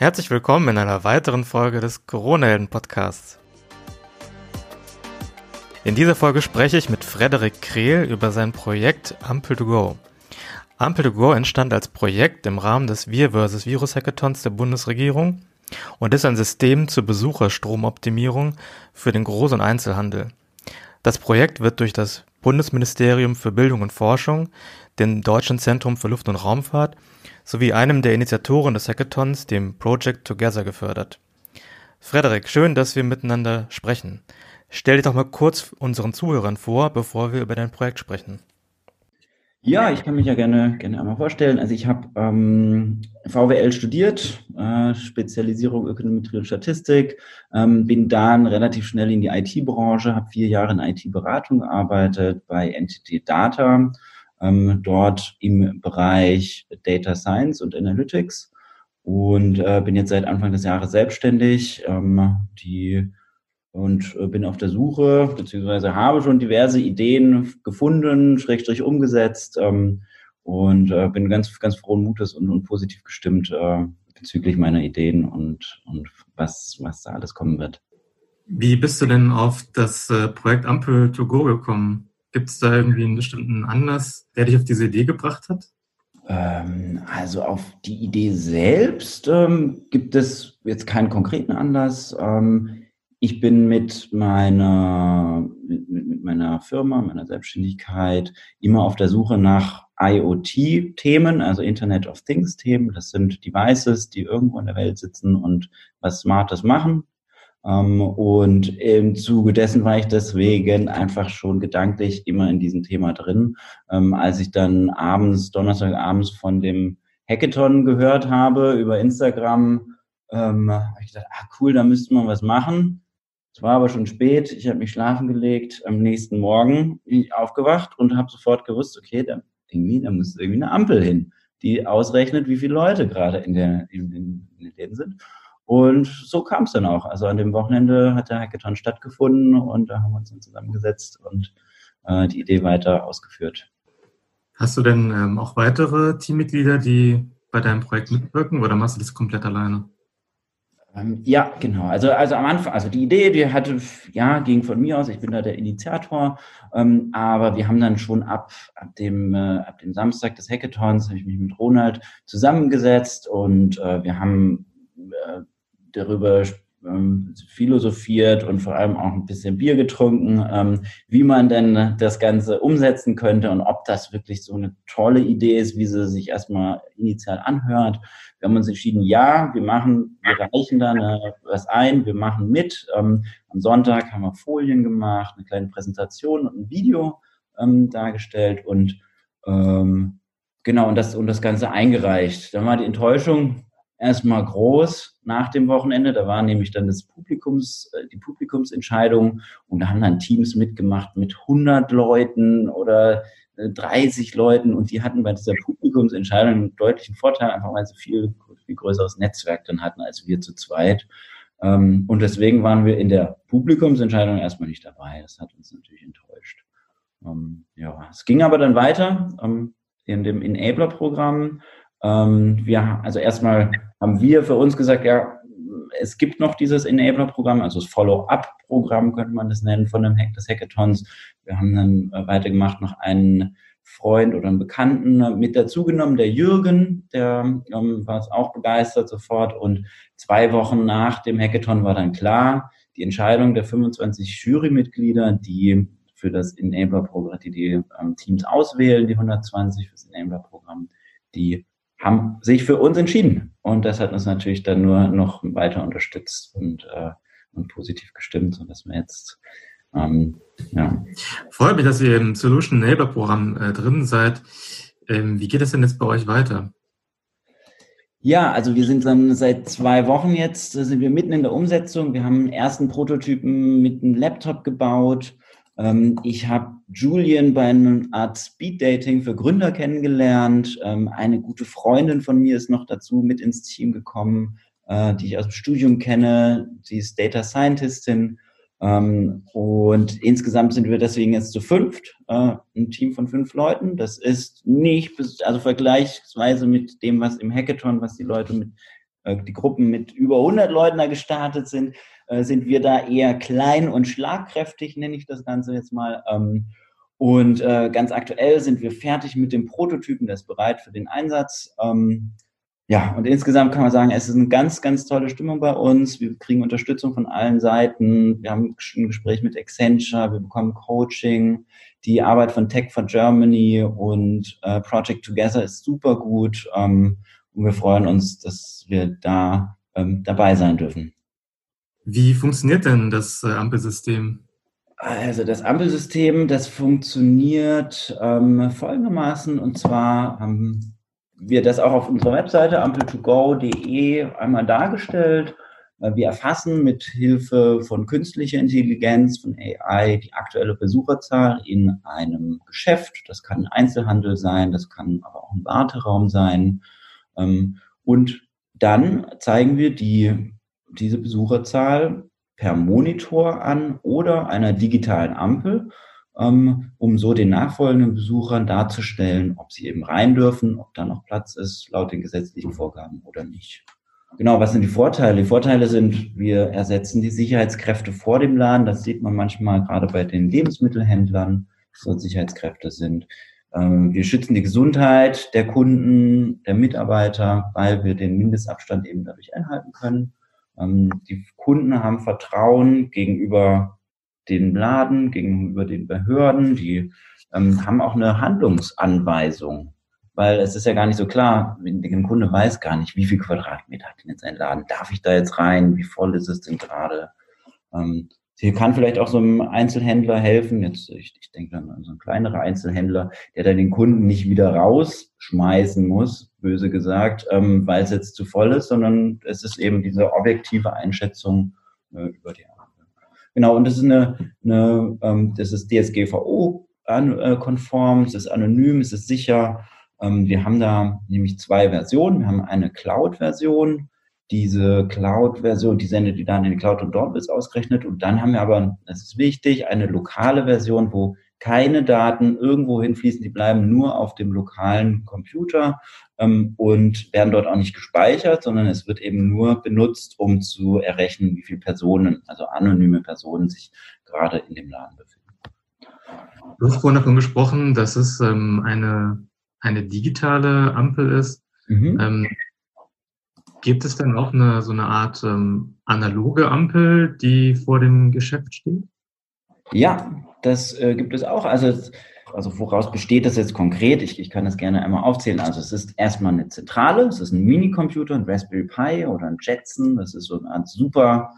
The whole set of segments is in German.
Herzlich willkommen in einer weiteren Folge des Corona-Helden-Podcasts. In dieser Folge spreche ich mit Frederik Krehl über sein Projekt Ampel to Go. Ampel to Go entstand als Projekt im Rahmen des Wir vs. Virus Hackathons der Bundesregierung und ist ein System zur Besucherstromoptimierung für den Groß- und Einzelhandel. Das Projekt wird durch das Bundesministerium für Bildung und Forschung, dem Deutschen Zentrum für Luft- und Raumfahrt sowie einem der Initiatoren des Hackathons, dem Project Together, gefördert. Frederik, schön, dass wir miteinander sprechen. Stell dich doch mal kurz unseren Zuhörern vor, bevor wir über dein Projekt sprechen. Ja, ich kann mich ja gerne, gerne einmal vorstellen. Also ich habe ähm, VWL studiert, äh, Spezialisierung Ökonometrie und Statistik, ähm, bin dann relativ schnell in die IT-Branche, habe vier Jahre in IT-Beratung gearbeitet bei Entity Data ähm, dort im Bereich Data Science und Analytics und äh, bin jetzt seit Anfang des Jahres selbstständig. Ähm, die und äh, bin auf der Suche, beziehungsweise habe schon diverse Ideen gefunden, schrägstrich umgesetzt ähm, und äh, bin ganz, ganz frohen Mutes und, und positiv gestimmt äh, bezüglich meiner Ideen und, und was, was da alles kommen wird. Wie bist du denn auf das äh, Projekt Ampel to Go gekommen? Gibt es da irgendwie einen bestimmten Anlass, der dich auf diese Idee gebracht hat? Ähm, also auf die Idee selbst ähm, gibt es jetzt keinen konkreten Anlass. Ähm, ich bin mit meiner, mit, meiner Firma, meiner Selbstständigkeit immer auf der Suche nach IoT-Themen, also Internet of Things-Themen. Das sind Devices, die irgendwo in der Welt sitzen und was Smartes machen. Ähm, und im Zuge dessen war ich deswegen einfach schon gedanklich immer in diesem Thema drin. Ähm, als ich dann abends, Donnerstagabends von dem Hackathon gehört habe über Instagram, ähm, habe ich gedacht, ah cool, da müsste man was machen. Es war aber schon spät, ich habe mich schlafen gelegt. Am nächsten Morgen bin ich aufgewacht und habe sofort gewusst, okay, da, irgendwie, da muss irgendwie eine Ampel hin, die ausrechnet, wie viele Leute gerade in, der, in, in, in den Läden sind. Und so kam es dann auch. Also an dem Wochenende hat der Hackathon stattgefunden und da haben wir uns dann zusammengesetzt und äh, die Idee weiter ausgeführt. Hast du denn ähm, auch weitere Teammitglieder, die bei deinem Projekt mitwirken oder machst du das komplett alleine? Ähm, ja, genau. Also, also am Anfang, also die Idee, die hatte, ja, ging von mir aus, ich bin da der Initiator, ähm, aber wir haben dann schon ab, ab, dem, äh, ab dem Samstag des Hackathons, habe ich mich mit Ronald zusammengesetzt und äh, wir haben äh, darüber ähm, philosophiert und vor allem auch ein bisschen Bier getrunken, ähm, wie man denn das Ganze umsetzen könnte und ob das wirklich so eine tolle Idee ist, wie sie sich erstmal initial anhört. Wir haben uns entschieden, ja, wir machen, wir reichen da was ein, wir machen mit. Ähm, am Sonntag haben wir Folien gemacht, eine kleine Präsentation und ein Video ähm, dargestellt und ähm, genau und das und das Ganze eingereicht. Dann war die Enttäuschung, erstmal groß nach dem Wochenende. Da war nämlich dann das Publikums, äh, die Publikumsentscheidung und da haben dann Teams mitgemacht mit 100 Leuten oder 30 äh, Leuten und die hatten bei dieser Publikumsentscheidung einen deutlichen Vorteil, einfach weil sie viel, viel größeres Netzwerk dann hatten als wir zu zweit. Ähm, und deswegen waren wir in der Publikumsentscheidung erstmal nicht dabei. Das hat uns natürlich enttäuscht. Ähm, ja, es ging aber dann weiter ähm, in dem Enabler-Programm. Wir, also erstmal haben wir für uns gesagt, ja, es gibt noch dieses Enabler-Programm, also das Follow-up-Programm könnte man das nennen von dem Hack des Hackathons. Wir haben dann äh, weitergemacht, noch einen Freund oder einen Bekannten mit dazugenommen, der Jürgen, der ähm, war es auch begeistert sofort. Und zwei Wochen nach dem Hackathon war dann klar, die Entscheidung der 25 Jurymitglieder, die für das Enabler-Programm, die die ähm, Teams auswählen, die 120 für das Enabler-Programm, die haben sich für uns entschieden. Und das hat uns natürlich dann nur noch weiter unterstützt und, äh, und positiv gestimmt, sodass wir jetzt ähm, ja. Freut mich, dass ihr im Solution Neighbor Programm äh, drin seid. Ähm, wie geht es denn jetzt bei euch weiter? Ja, also wir sind dann seit zwei Wochen jetzt, sind wir mitten in der Umsetzung. Wir haben einen ersten Prototypen mit einem Laptop gebaut ich habe Julian bei einer Art Speed-Dating für Gründer kennengelernt. Ähm, eine gute Freundin von mir ist noch dazu mit ins Team gekommen, äh, die ich aus dem Studium kenne. Sie ist Data Scientistin. Ähm, und insgesamt sind wir deswegen jetzt zu fünft, äh, ein Team von fünf Leuten. Das ist nicht, also vergleichsweise mit dem, was im Hackathon, was die Leute mit äh, die Gruppen mit über 100 Leuten da gestartet sind, äh, sind wir da eher klein und schlagkräftig, nenne ich das Ganze jetzt mal. Ähm, und äh, ganz aktuell sind wir fertig mit dem Prototypen, der ist bereit für den Einsatz. Ähm, ja, und insgesamt kann man sagen, es ist eine ganz, ganz tolle Stimmung bei uns. Wir kriegen Unterstützung von allen Seiten. Wir haben ein Gespräch mit Accenture, wir bekommen Coaching. Die Arbeit von Tech for Germany und äh, Project Together ist super gut. Ähm, und wir freuen uns, dass wir da dabei sein dürfen. Wie funktioniert denn das äh, Ampelsystem? Also das Ampelsystem, das funktioniert ähm, folgendermaßen. Und zwar haben wir das auch auf unserer Webseite ampel2go.de einmal dargestellt. Äh, wir erfassen mit Hilfe von künstlicher Intelligenz, von AI, die aktuelle Besucherzahl in einem Geschäft. Das kann Einzelhandel sein, das kann aber auch ein Warteraum sein. Ähm, und dann zeigen wir die, diese Besucherzahl per Monitor an oder einer digitalen Ampel ähm, um so den nachfolgenden Besuchern darzustellen, ob sie eben rein dürfen, ob da noch Platz ist, laut den gesetzlichen Vorgaben oder nicht. Genau, was sind die Vorteile? Die Vorteile sind, wir ersetzen die Sicherheitskräfte vor dem Laden. Das sieht man manchmal gerade bei den Lebensmittelhändlern, dass dort Sicherheitskräfte sind. Ähm, wir schützen die Gesundheit der Kunden, der Mitarbeiter, weil wir den Mindestabstand eben dadurch einhalten können. Ähm, die Kunden haben Vertrauen gegenüber den Laden, gegenüber den Behörden, die ähm, haben auch eine Handlungsanweisung, weil es ist ja gar nicht so klar, der Kunde weiß gar nicht, wie viel Quadratmeter hat denn jetzt ein Laden, darf ich da jetzt rein, wie voll ist es denn gerade? Ähm, hier kann vielleicht auch so ein Einzelhändler helfen. Jetzt, ich, ich denke dann an so ein kleinerer Einzelhändler, der dann den Kunden nicht wieder rausschmeißen muss, böse gesagt, ähm, weil es jetzt zu voll ist, sondern es ist eben diese objektive Einschätzung äh, über die Genau, und das ist eine, eine ähm, das ist DSGVO-konform, es ist anonym, es ist sicher. Ähm, wir haben da nämlich zwei Versionen. Wir haben eine Cloud-Version. Diese Cloud-Version, die sendet die Daten in die Cloud und dort wird es ausgerechnet. Und dann haben wir aber, das ist wichtig, eine lokale Version, wo keine Daten irgendwo hinfließen, die bleiben nur auf dem lokalen Computer ähm, und werden dort auch nicht gespeichert, sondern es wird eben nur benutzt, um zu errechnen, wie viele Personen, also anonyme Personen, sich gerade in dem Laden befinden. Du hast vorhin davon gesprochen, dass es ähm, eine, eine digitale Ampel ist. Mhm. Ähm, gibt es denn auch eine, so eine Art ähm, analoge Ampel, die vor dem Geschäft steht? Ja, das äh, gibt es auch. Also, also woraus besteht das jetzt konkret? Ich, ich kann das gerne einmal aufzählen. Also es ist erstmal eine Zentrale, es ist ein Minicomputer, ein Raspberry Pi oder ein Jetson. Das ist so eine Art super,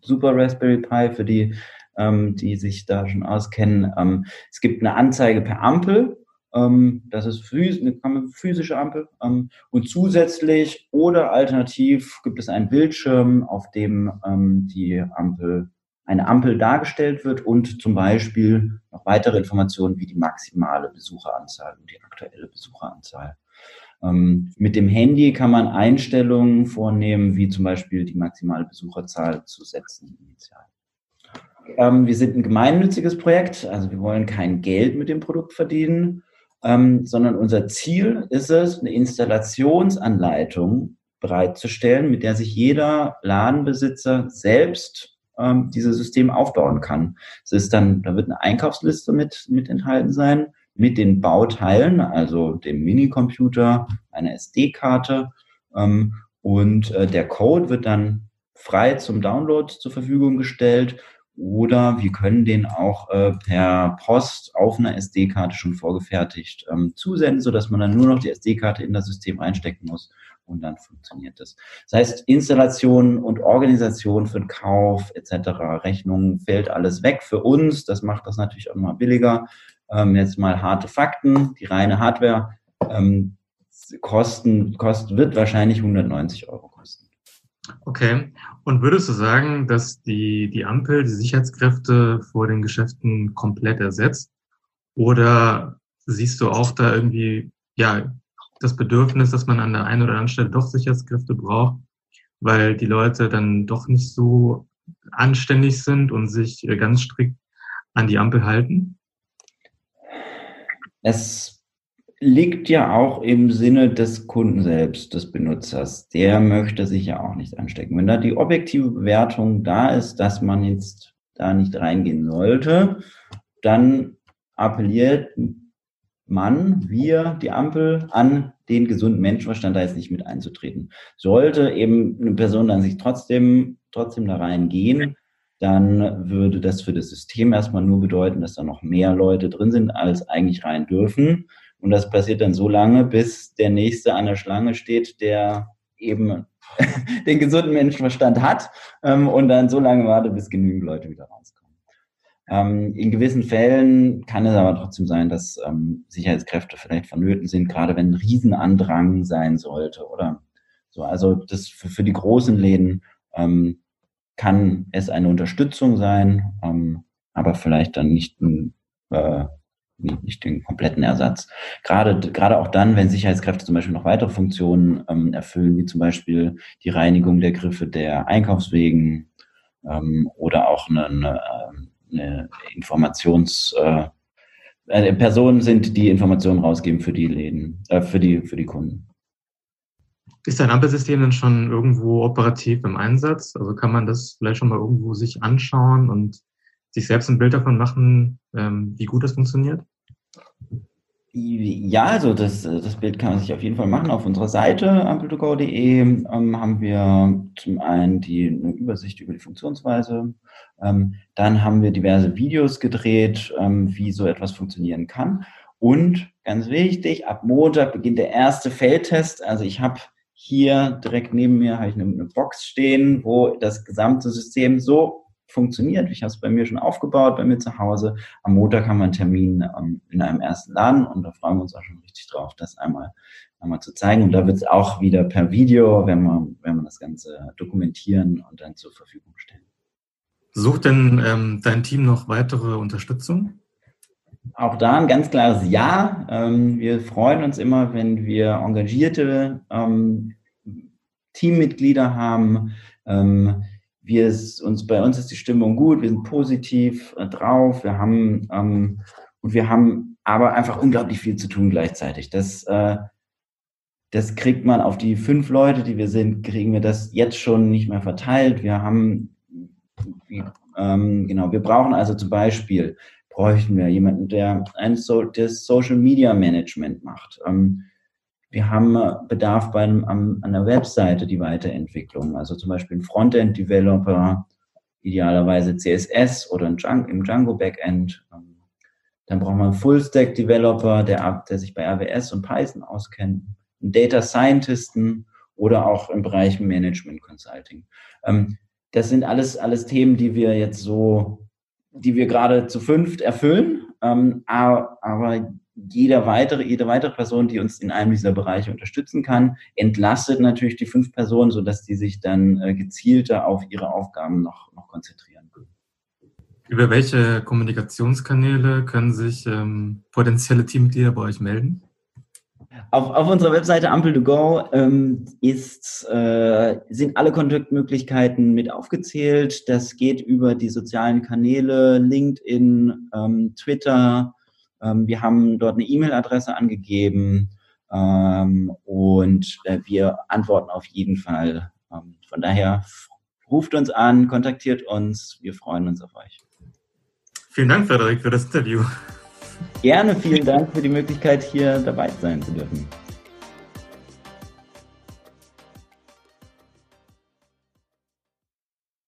super Raspberry Pi für die, ähm, die sich da schon auskennen. Ähm, es gibt eine Anzeige per Ampel. Ähm, das ist eine physische Ampel. Ähm, und zusätzlich oder alternativ gibt es einen Bildschirm, auf dem ähm, die Ampel eine Ampel dargestellt wird und zum Beispiel noch weitere Informationen wie die maximale Besucheranzahl und die aktuelle Besucheranzahl. Mit dem Handy kann man Einstellungen vornehmen, wie zum Beispiel die maximale Besucherzahl zu setzen initial. Wir sind ein gemeinnütziges Projekt, also wir wollen kein Geld mit dem Produkt verdienen, ähm, sondern unser Ziel ist es, eine Installationsanleitung bereitzustellen, mit der sich jeder Ladenbesitzer selbst ähm, dieses System aufbauen kann. Es ist dann, da wird eine Einkaufsliste mit, mit enthalten sein, mit den Bauteilen, also dem Minicomputer, einer SD-Karte ähm, und äh, der Code wird dann frei zum Download zur Verfügung gestellt oder wir können den auch äh, per Post auf einer SD-Karte schon vorgefertigt ähm, zusenden, so dass man dann nur noch die SD-Karte in das System reinstecken muss und dann funktioniert das. Das heißt, Installation und Organisation für den Kauf etc., Rechnungen fällt alles weg für uns. Das macht das natürlich auch mal billiger. Ähm, jetzt mal harte Fakten. Die reine Hardware ähm, kosten, kost, wird wahrscheinlich 190 Euro kosten. Okay. Und würdest du sagen, dass die, die Ampel die Sicherheitskräfte vor den Geschäften komplett ersetzt? Oder siehst du auch da irgendwie, ja, das Bedürfnis, dass man an der einen oder anderen Stelle doch Sicherheitskräfte braucht, weil die Leute dann doch nicht so anständig sind und sich äh, ganz strikt an die Ampel halten? Es liegt ja auch im Sinne des Kunden selbst, des Benutzers. Der möchte sich ja auch nicht anstecken. Wenn da die objektive Bewertung da ist, dass man jetzt da nicht reingehen sollte, dann appelliert man, wir, die Ampel, an den gesunden Menschenverstand da jetzt nicht mit einzutreten. Sollte eben eine Person dann sich trotzdem, trotzdem da reingehen, dann würde das für das System erstmal nur bedeuten, dass da noch mehr Leute drin sind, als eigentlich rein dürfen. Und das passiert dann so lange, bis der Nächste an der Schlange steht, der eben den gesunden Menschenverstand hat ähm, und dann so lange wartet, bis genügend Leute wieder rauskommen. Ähm, in gewissen Fällen kann es aber trotzdem sein, dass ähm, Sicherheitskräfte vielleicht vonnöten sind, gerade wenn ein Riesenandrang sein sollte oder so. Also das für, für die großen Läden ähm, kann es eine Unterstützung sein, ähm, aber vielleicht dann nicht ein äh, nicht den kompletten Ersatz. Gerade, gerade auch dann, wenn Sicherheitskräfte zum Beispiel noch weitere Funktionen ähm, erfüllen, wie zum Beispiel die Reinigung der Griffe der Einkaufswegen ähm, oder auch eine, eine, Informations, äh, äh, Personen sind, die Informationen rausgeben für die Läden, äh, für die, für die Kunden. Ist dein Ampelsystem denn schon irgendwo operativ im Einsatz? Also kann man das vielleicht schon mal irgendwo sich anschauen und sich selbst ein Bild davon machen, ähm, wie gut das funktioniert? Ja, also das, das Bild kann man sich auf jeden Fall machen. Auf unserer Seite ampel2go.de ähm, haben wir zum einen die eine Übersicht über die Funktionsweise. Ähm, dann haben wir diverse Videos gedreht, ähm, wie so etwas funktionieren kann. Und ganz wichtig, ab Montag beginnt der erste Feldtest. Also ich habe hier direkt neben mir habe ich eine, eine Box stehen, wo das gesamte System so funktioniert. Ich habe es bei mir schon aufgebaut, bei mir zu Hause. Am Montag haben wir einen Termin ähm, in einem ersten Laden und da freuen wir uns auch schon richtig drauf, das einmal, einmal zu zeigen. Und da wird es auch wieder per Video, wenn wir, wenn wir das Ganze dokumentieren und dann zur Verfügung stellen. Sucht denn ähm, dein Team noch weitere Unterstützung? Auch da ein ganz klares Ja. Ähm, wir freuen uns immer, wenn wir engagierte ähm, Teammitglieder haben, ähm, wir uns, bei uns ist die Stimmung gut, wir sind positiv äh, drauf, wir haben, ähm, und wir haben aber einfach unglaublich viel zu tun gleichzeitig. Das, äh, das kriegt man auf die fünf Leute, die wir sind, kriegen wir das jetzt schon nicht mehr verteilt. Wir haben, ähm, genau, wir brauchen also zum Beispiel, bräuchten wir jemanden, der ein so das Social Media Management macht. Ähm, wir haben Bedarf bei einem, an, an der Webseite die Weiterentwicklung, also zum Beispiel ein Frontend-Developer, idealerweise CSS oder Django, im Django Backend. Dann brauchen wir einen Full-Stack-Developer, der, der sich bei AWS und Python auskennt, einen Data Scientisten oder auch im Bereich Management Consulting. Ähm, das sind alles, alles Themen, die wir jetzt so, die wir gerade zu fünft erfüllen. Ähm, aber jeder weitere, jede weitere Person, die uns in einem dieser Bereiche unterstützen kann, entlastet natürlich die fünf Personen, sodass die sich dann äh, gezielter auf ihre Aufgaben noch, noch konzentrieren können. Über welche Kommunikationskanäle können sich ähm, potenzielle Teammitglieder bei euch melden? Auf, auf unserer Webseite Ampel2Go ähm, ist, äh, sind alle Kontaktmöglichkeiten mit aufgezählt. Das geht über die sozialen Kanäle, LinkedIn, ähm, Twitter, wir haben dort eine E-Mail-Adresse angegeben ähm, und äh, wir antworten auf jeden Fall. Ähm, von daher ruft uns an, kontaktiert uns. Wir freuen uns auf euch. Vielen Dank, Frederik, für das Interview. Gerne, vielen Dank für die Möglichkeit, hier dabei sein zu dürfen.